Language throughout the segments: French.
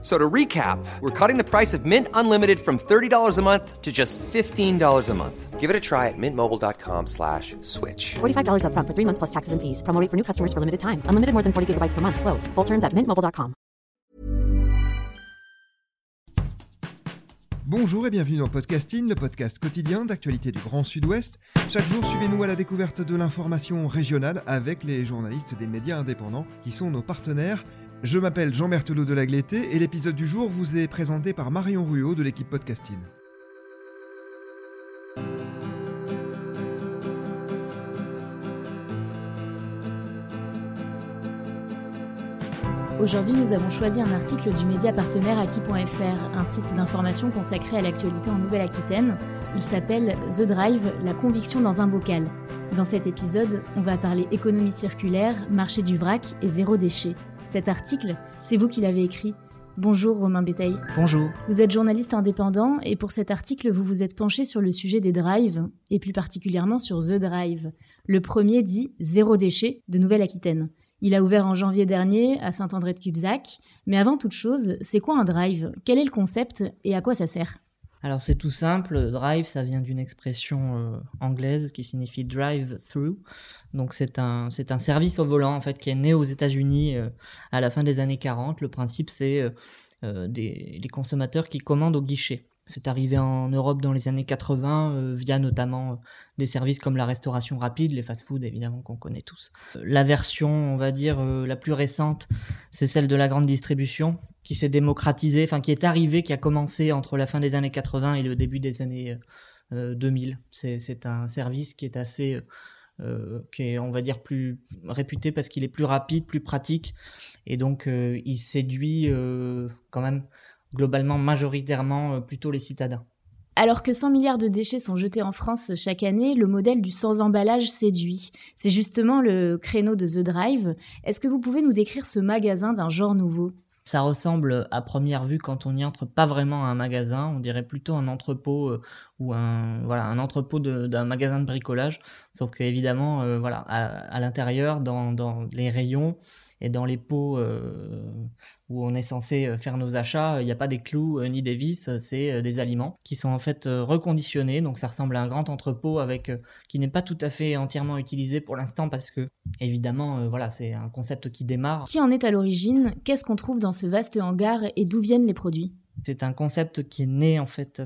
So to recap, we're cutting the price of Mint Unlimited from $30 a month to just $15 a month. Give it a try at mintmobile.com slash switch. $45 upfront for three months plus taxes and fees. Promo rate for new customers for limited time. Unlimited more than 40 gigabytes per month. Slows. Full terms at mintmobile.com. Bonjour et bienvenue dans Podcasting, le podcast quotidien d'actualité du Grand Sud-Ouest. Chaque jour, suivez-nous à la découverte de l'information régionale avec les journalistes des médias indépendants qui sont nos partenaires. Je m'appelle Jean Berthelot de Lagleté et l'épisode du jour vous est présenté par Marion Ruot de l'équipe Podcasting. Aujourd'hui, nous avons choisi un article du média partenaire Aki.fr, un site d'information consacré à l'actualité en Nouvelle-Aquitaine. Il s'appelle The Drive, la conviction dans un bocal. Dans cet épisode, on va parler économie circulaire, marché du vrac et zéro déchet. Cet article, c'est vous qui l'avez écrit. Bonjour Romain Béteil. Bonjour. Vous êtes journaliste indépendant et pour cet article, vous vous êtes penché sur le sujet des drives et plus particulièrement sur The Drive. Le premier dit zéro déchet de Nouvelle-Aquitaine. Il a ouvert en janvier dernier à Saint-André-de-Cubzac. Mais avant toute chose, c'est quoi un drive? Quel est le concept et à quoi ça sert? Alors c'est tout simple, drive ça vient d'une expression euh, anglaise qui signifie drive through. Donc c'est un service au volant en fait qui est né aux États-Unis euh, à la fin des années 40. Le principe c'est euh, des consommateurs qui commandent au guichet. C'est arrivé en Europe dans les années 80 euh, via notamment euh, des services comme la restauration rapide, les fast-food évidemment qu'on connaît tous. Euh, la version, on va dire, la plus récente, c'est celle de la grande distribution qui s'est démocratisée, enfin qui est arrivée, qui a commencé entre la fin des années 80 et le début des années euh, 2000. C'est un service qui est assez... qui est, on va dire, plus réputé parce qu'il est plus rapide, plus pratique, et donc il séduit quand même globalement majoritairement euh, plutôt les citadins. Alors que 100 milliards de déchets sont jetés en France chaque année, le modèle du sans emballage séduit. C'est justement le créneau de The Drive. Est-ce que vous pouvez nous décrire ce magasin d'un genre nouveau? Ça ressemble à première vue quand on y entre pas vraiment à un magasin, on dirait plutôt un entrepôt euh, ou un voilà un entrepôt d'un magasin de bricolage. Sauf que évidemment euh, voilà à, à l'intérieur dans, dans les rayons et dans les pots euh, où on est censé euh, faire nos achats, il n'y a pas des clous euh, ni des vis, c'est des aliments qui sont en fait reconditionnés. Donc ça ressemble à un grand entrepôt avec qui n'est pas tout à fait entièrement utilisé pour l'instant parce que évidemment voilà c'est un concept qui démarre. Qui en est à l'origine? Qu'est-ce qu'on trouve dans ce vaste hangar et d'où viennent les produits? C'est un concept qui est né en fait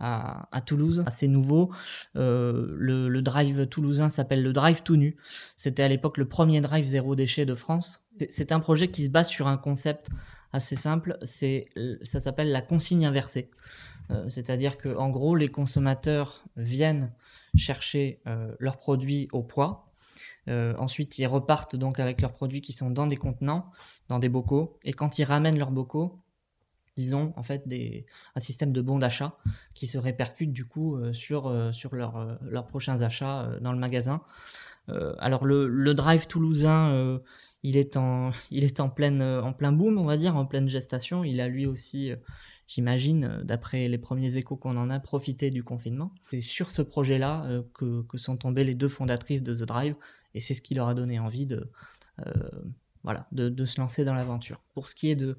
à, à Toulouse, assez nouveau. Euh, le, le drive toulousain s'appelle le drive tout nu. C'était à l'époque le premier drive zéro déchet de France. C'est- un projet qui se base sur un concept assez simple. C'est ça s'appelle la consigne inversée. Euh, C'est-à-dire que en gros les consommateurs viennent chercher euh, leurs produits au poids. Euh, ensuite, ils repartent donc avec leurs produits qui sont dans des contenants, dans des bocaux. Et quand ils ramènent leurs bocaux, ils ont en fait des, un système de bons d'achat qui se répercute du coup euh, sur, euh, sur leur, euh, leurs prochains achats dans le magasin. Alors le, le drive toulousain, il est, en, il est en, pleine, en plein boom, on va dire, en pleine gestation. Il a lui aussi, j'imagine, d'après les premiers échos qu'on en a, profité du confinement. C'est sur ce projet-là que, que sont tombées les deux fondatrices de The Drive et c'est ce qui leur a donné envie de, voilà, de, de se lancer dans l'aventure. Pour ce qui est de,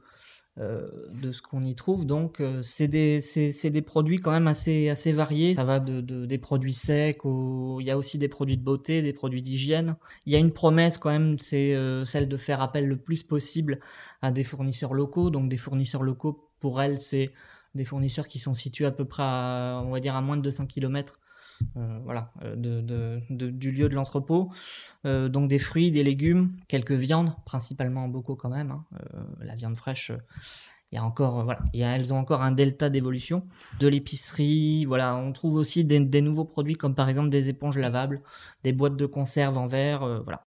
de ce qu'on y trouve. Donc, euh, c'est des, des produits quand même assez, assez variés. Ça va de, de- des produits secs, il y a aussi des produits de beauté, des produits d'hygiène. Il y a une promesse quand même, c'est euh, celle de faire appel le plus possible à des fournisseurs locaux. Donc, des fournisseurs locaux, pour elles, c'est des fournisseurs qui sont situés à peu près, on va dire, à moins de 200 km. Voilà, euh, de, de- de- du lieu de l'entrepôt. Euh, donc des fruits, des légumes, quelques viandes, principalement en bocaux quand même. hein. Euh, la viande fraîche, euh, il y a encore, euh, voilà, il y a, elles ont encore un delta d'évolution. De l'épicerie, voilà, on trouve aussi des, des nouveaux produits comme par exemple des éponges lavables, des boîtes de conserve en verre, euh, voilà.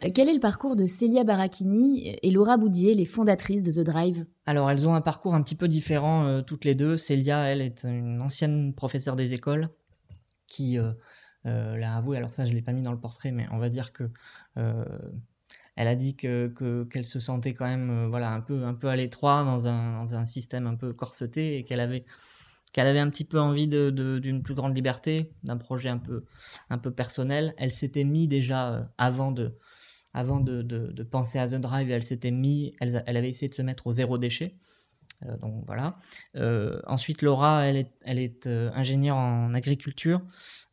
Quel est le parcours de Célia Barachini et Laura Boudier, les fondatrices de The Drive? Alors, elles ont un parcours un petit peu différent euh, toutes les deux. Célia, elle, est une ancienne professeure des écoles qui euh, euh, l'a avoué. Alors ça, je l'ai pas mis dans le portrait, mais on va dire que elle a dit que que- qu'elle se sentait quand même, voilà, un peu un peu à l'étroit dans un dans un système un peu corseté et qu'elle avait qu'elle avait un petit peu envie d'une plus grande liberté, d'un projet un peu un peu personnel. Elle s'était mis déjà avant de avant de, penser à The Drive, elle s'était mis, elle, avait essayé de se mettre au zéro déchet. Euh, donc voilà. Euh, ensuite, Laura, elle est, euh, ingénieure en agriculture.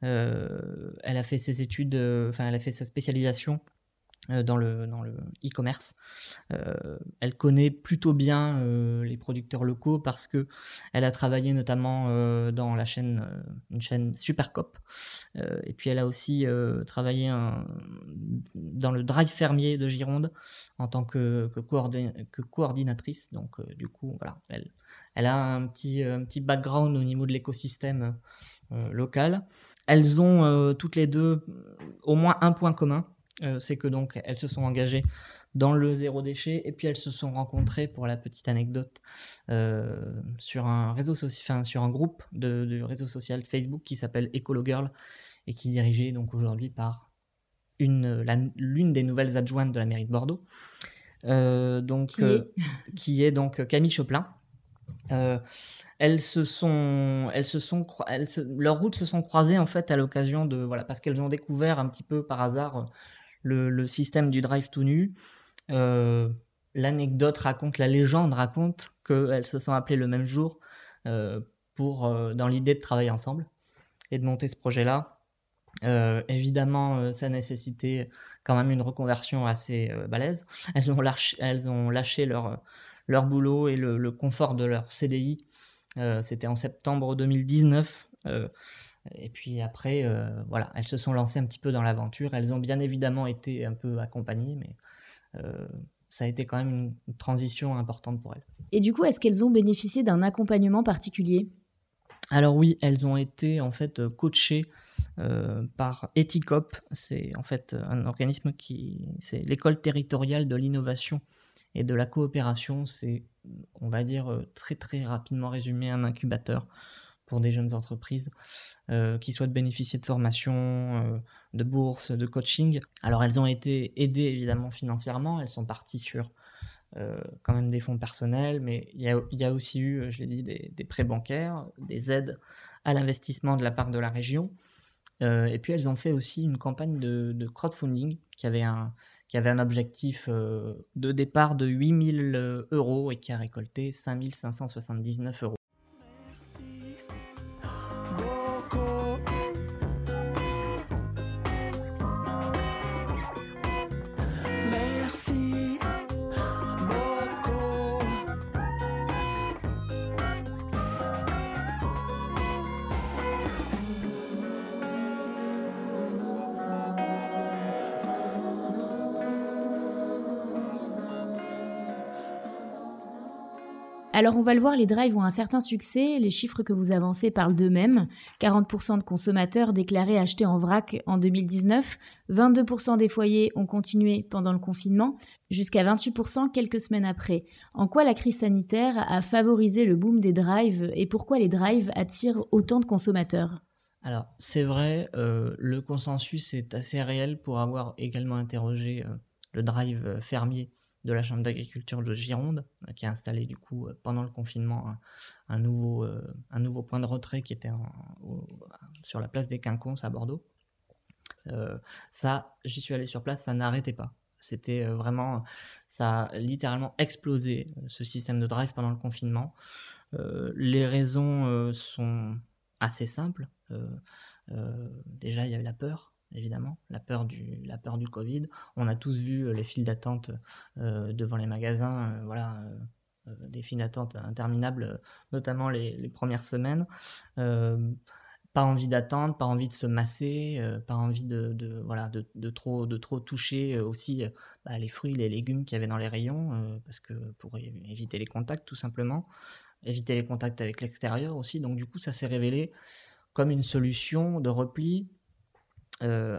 Elle a fait ses études, enfin, elle a fait sa spécialisation dans le dans le e-commerce. Euh, elle connaît plutôt bien euh, les producteurs locaux parce que elle a travaillé notamment euh, dans la chaîne, euh, une chaîne Supercop. Euh, et puis elle a aussi euh, travaillé un- dans le drive fermier de Gironde en tant que, que, coordin- que coordinatrice. Donc euh, du coup, voilà, elle, elle a un petit, un petit background au niveau de l'écosystème euh, local. Elles ont euh, toutes les deux euh, au moins un point commun, euh, c'est que donc elles se sont engagées dans le zéro déchet et puis elles se sont rencontrées pour la petite anecdote euh, sur un réseau enfin, sur un groupe de, de réseau social Facebook qui s'appelle Ecolo Girl et qui est dirigé donc aujourd'hui par une l'une des nouvelles adjointes de la mairie de Bordeaux, euh, donc Qui est qui est donc Camille Choplin. Euh, elles se sont, elles se sont, croi- elles se- leurs routes se sont croisées en fait à l'occasion de, voilà, parce qu'elles ont découvert un petit peu par hasard le, système du drive tout nu. Euh, L'anecdote raconte, la légende raconte qu'elles se sont appelées le même jour euh, pour, euh, dans l'idée de travailler ensemble et de monter ce projet-là. Évidemment, ça nécessitait quand même une reconversion assez balèze. Elles ont lâché, elles ont lâché leur, leur boulot et le, confort de leur CDI. C'était en septembre 2019. Et puis après, euh, voilà, elles se sont lancées un petit peu dans l'aventure. Elles ont bien évidemment été un peu accompagnées, mais euh, ça a été quand même une, transition importante pour elles. Et du coup, est-ce qu'elles ont bénéficié d'un accompagnement particulier? Alors oui, elles ont été en fait coachées euh, par Ethicop. C'est en fait un organisme qui, c'est l'école territoriale de l'innovation et de la coopération. C'est, on va dire très très rapidement résumé, un incubateur pour des jeunes entreprises euh, qui souhaitent bénéficier de formation, euh, de bourses, de coaching. Alors elles ont été aidées évidemment financièrement. Elles sont parties sur euh, quand même des fonds personnels, mais il y a, aussi eu, je l'ai dit, des, prêts bancaires, des aides à l'investissement de la part de la région. Et puis elles ont fait aussi une campagne de, de crowdfunding qui avait un, qui avait un objectif de départ de 8000 euh, euros et qui a récolté 5579 euros. Alors on va le voir, les drives ont un certain succès, les chiffres que vous avancez parlent d'eux-mêmes. 40% de consommateurs déclaraient acheter en vrac en 2019, 22% des foyers ont continué pendant le confinement, jusqu'à 28% quelques semaines après. En quoi la crise sanitaire a favorisé le boom des drives et pourquoi les drives attirent autant de consommateurs? Alors, c'est vrai, euh, le consensus est assez réel pour avoir également interrogé euh, le drive euh, fermier de la Chambre d'agriculture de Gironde, euh, qui a installé du coup euh, pendant le confinement un, nouveau, euh, un nouveau point de retrait qui était sur la place des Quinconces à Bordeaux. Ça, j'y suis allé sur place, ça n'arrêtait pas. C'était vraiment, ça a littéralement explosé ce système de drive pendant le confinement. Les raisons sont assez simples. Déjà, il y avait la peur, évidemment, la peur du, la peur du Covid. On a tous vu euh, les files d'attente euh, devant les magasins, euh, voilà, des files d'attente interminables, notamment les, les premières semaines. Pas envie d'attendre, pas envie de se masser, pas envie de, de- voilà, de, de trop, de trop toucher aussi bah, les fruits, les légumes qu'il y avait dans les rayons, parce que pour éviter les contacts tout simplement, éviter les contacts avec l'extérieur aussi. Donc du coup, ça s'est révélé comme une solution de repli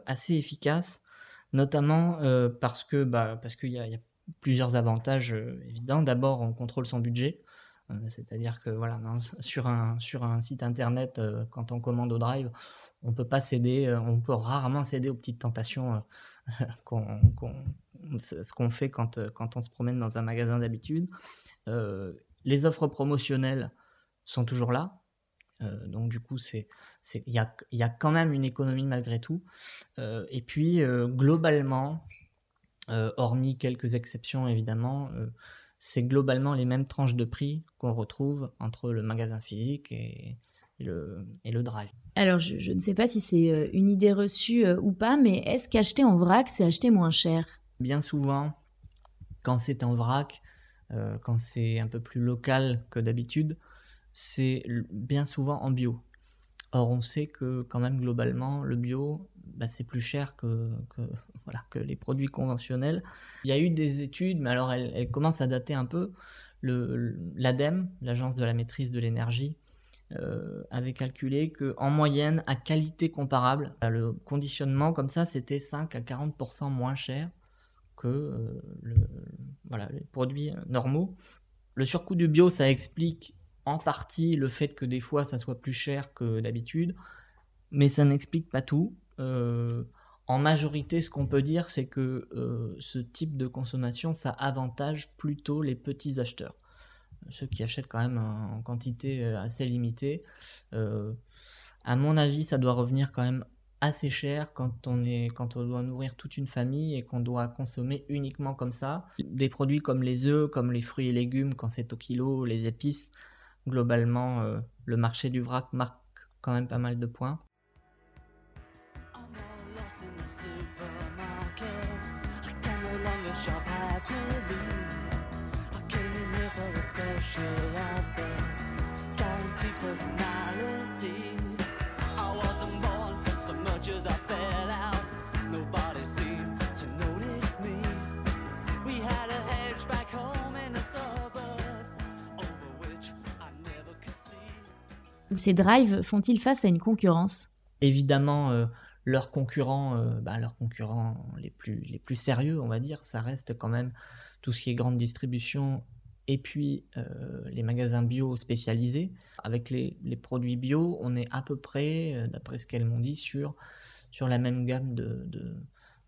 assez efficace, notamment euh, parce que bah, parce qu'il y, a- plusieurs avantages euh, évidents. D'abord, on contrôle son budget, Euh, c'est-à-dire que voilà, sur un sur un site internet, euh, quand on commande au Drive, on peut pas céder, euh, on peut rarement céder aux petites tentations euh, qu'on ce qu'on fait quand euh, quand on se promène dans un magasin d'habitude. Euh, les offres promotionnelles sont toujours là. Euh, donc du coup, c'est c'est il y a y a quand même une économie malgré tout. Euh, et puis euh, globalement, hormis quelques exceptions évidemment, c'est globalement les mêmes tranches de prix qu'on retrouve entre le magasin physique et, et le, et le drive. Alors, je, je ne sais pas si c'est une idée reçue euh, ou pas, mais est-ce qu'acheter en vrac, c'est acheter moins cher? Bien souvent, quand c'est en vrac, euh, quand c'est un peu plus local que d'habitude, c'est bien souvent en bio. Or, on sait que quand même globalement, le bio, bah, c'est plus cher que, voilà, que les produits conventionnels. Il y a eu des études, mais alors elles, commencent à dater un peu. L'ADEME, l'Agence de la maîtrise de l'énergie, euh, avait calculé que en moyenne, à qualité comparable, le conditionnement comme ça, c'était 5 à 40% moins cher que euh, voilà, les produits euh, normaux. Le surcoût du bio, ça explique en partie le fait que des fois ça soit plus cher que d'habitude, mais ça n'explique pas tout. Euh, en majorité, ce qu'on peut dire, c'est que euh, ce type de consommation, ça avantage plutôt les petits acheteurs. Ceux qui achètent quand même en quantité euh, assez limitée. À mon avis, ça doit revenir quand même assez cher quand on, est, quand on doit nourrir toute une famille et qu'on doit consommer uniquement comme ça. Des produits comme les œufs, comme les fruits et légumes, quand c'est au kilo, les épices, globalement, euh, le marché du vrac marque quand même pas mal de points. Ces drives font-ils face à une concurrence? Évidemment, euh, leurs concurrents, euh, bah, leurs concurrents les plus, les plus sérieux, on va dire, ça reste quand même tout ce qui est grande distribution et puis euh, les magasins bio spécialisés. Avec les, les produits bio, on est à peu près, d'après ce qu'elles m'ont dit, sur, sur la même gamme de, de,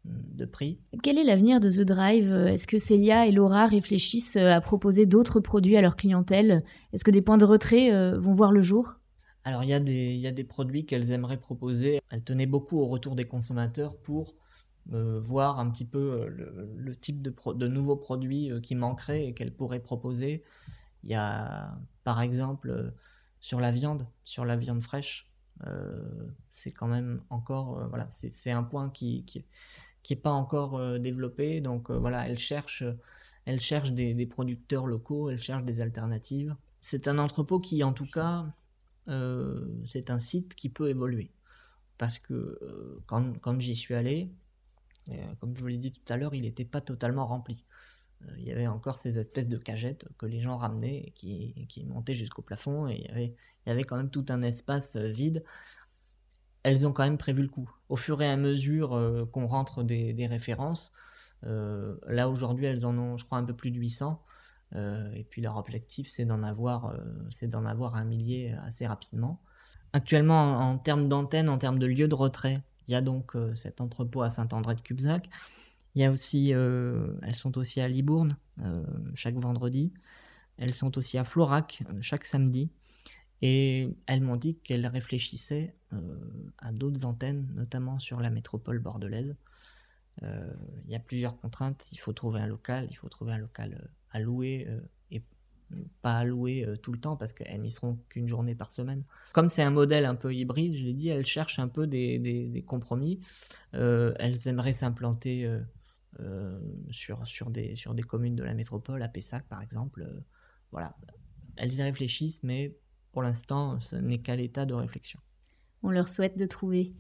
de prix. Quel est l'avenir de The Drive? Est-ce que Célia et Laura réfléchissent à proposer d'autres produits à leur clientèle? Est-ce que des points de retrait vont voir le jour? Alors il y, a des- produits qu'elles aimeraient proposer. Elles tenaient beaucoup au retour des consommateurs pour euh, voir un petit peu euh, le, type de, nouveaux produits euh, qui manqueraient et qu'elles pourraient proposer. Il y a par exemple sur la viande, sur la viande fraîche, c'est quand même encore, voilà, c'est un point qui qui, qui est pas encore développé. Donc voilà, elles cherchent, elles cherchent des, des producteurs locaux, elles cherchent des alternatives. C'est un entrepôt qui, en tout cas, euh, c'est un site qui peut évoluer. Parce que euh, quand, j'y suis allé, euh, comme je vous l'ai dit tout à l'heure, il n'était pas totalement rempli. Il y avait encore ces espèces de cagettes que les gens ramenaient et qui, montaient jusqu'au plafond et il y, avait, quand même tout un espace vide. Elles ont quand même prévu le coup. Au fur et à mesure qu'on rentre des, références, là aujourd'hui elles en ont je crois un peu plus de 800. Euh, et puis leur objectif, c'est d'en avoir, euh, c'est avoir un millier assez rapidement. Actuellement, en, termes d'antenne, en termes de lieu de retrait, il y a donc euh, cet entrepôt à Saint-André de Cubzac. Il y a aussi, elles sont aussi à Libourne chaque vendredi. Elles sont aussi à Florac chaque samedi. Et elles m'ont dit qu'elles réfléchissaient à d'autres antennes, notamment sur la métropole bordelaise. Il y a plusieurs contraintes. Il faut trouver un local, il faut trouver un local louer euh, et pas à louer euh, tout le temps parce qu'elles n'y seront qu'une journée par semaine. Comme c'est un modèle un peu hybride, je l'ai dit, elles cherchent un peu des, des- compromis. Euh, elles aimeraient s'implanter sur, sur, des, sur des communes de la métropole, à Pessac par exemple. Voilà. Elles y réfléchissent, mais pour l'instant, ce n'est qu'à l'état de réflexion. On leur souhaite de trouver.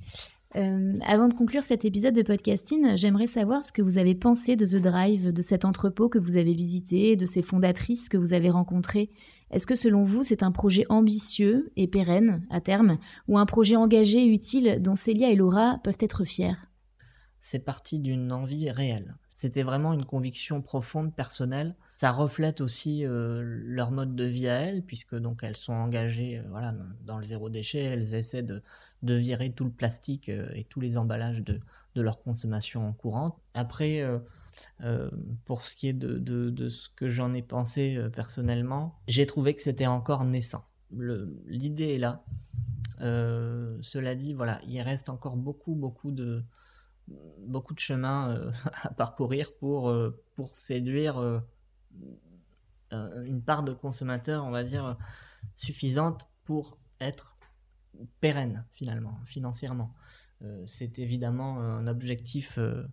Euh, avant de conclure cet épisode de podcasting, j'aimerais savoir ce que vous avez pensé de The Drive, de cet entrepôt que vous avez visité, de ses fondatrices que vous avez rencontrées. Est-ce que selon vous, c'est un projet ambitieux et pérenne à terme, ou un projet engagé et utile dont Célia et Laura peuvent être fiers c'est parti d'une envie réelle. C'était vraiment une conviction profonde, personnelle. Ça reflète aussi euh, leur mode de vie à elles, puisque donc elles sont engagées euh, voilà, dans le zéro déchet. Elles essaient de, de virer tout le plastique euh, et tous les emballages de, de leur consommation courante. Après, euh, euh, pour ce qui est de, de- ce que j'en ai pensé personnellement, j'ai trouvé que c'était encore naissant. L'idée est là. Cela dit, voilà, il reste encore beaucoup, beaucoup de, beaucoup de chemin à parcourir pour, pour séduire une part de consommateurs, on va dire, suffisante pour être pérenne finalement, financièrement. Euh, c'est évidemment un objectif euh,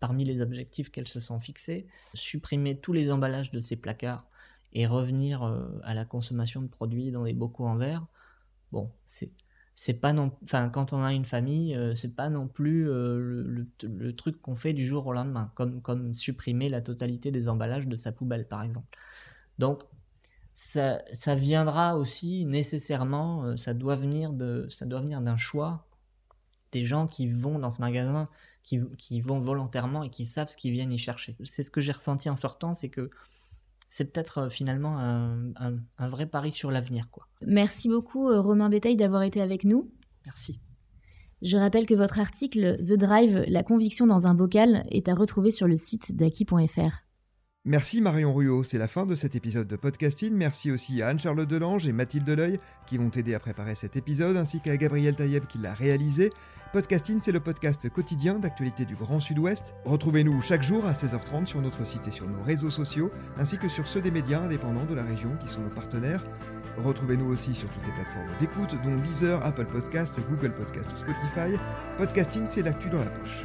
parmi les objectifs qu'elles se sont fixés. Supprimer tous les emballages de ces placards et revenir euh, à la consommation de produits dans des bocaux en verre. Bon, c'est c'est pas non enfin quand on a une famille c'est pas non plus le, le- le truc qu'on fait du jour au lendemain comme comme supprimer la totalité des emballages de sa poubelle par exemple donc ça, ça viendra aussi nécessairement euh, ça doit venir de ça doit venir d'un choix des gens qui vont dans ce magasin qui, qui vont volontairement et qui savent ce qu'ils viennent y chercher c'est ce que j'ai ressenti en sortant c'est que c'est peut-être euh, finalement un, un- un vrai pari sur l'avenir quoi Merci beaucoup euh, Romain Bétail d'avoir été avec nous. merci Je rappelle que votre article The Drive, la conviction dans un bocal, est à retrouver sur le site d'Aki.fr. Merci Marion Ruot, c'est la fin de cet épisode de podcasting. Merci aussi à Anne-Charlotte Delange et Mathilde Leuil qui vont aider à préparer cet épisode, ainsi qu'à Gabriel Taïeb qui l'a réalisé. Podcasting, c'est le podcast quotidien d'actualité du Grand Sud-Ouest. Retrouvez-nous chaque jour à 16h30 sur notre site et sur nos réseaux sociaux, ainsi que sur ceux des médias indépendants de la région qui sont nos partenaires. Retrouvez-nous aussi sur toutes les plateformes d'écoute, dont Deezer, Apple Podcasts, Google Podcasts ou Spotify. Podcasting, c'est l'actu dans la poche.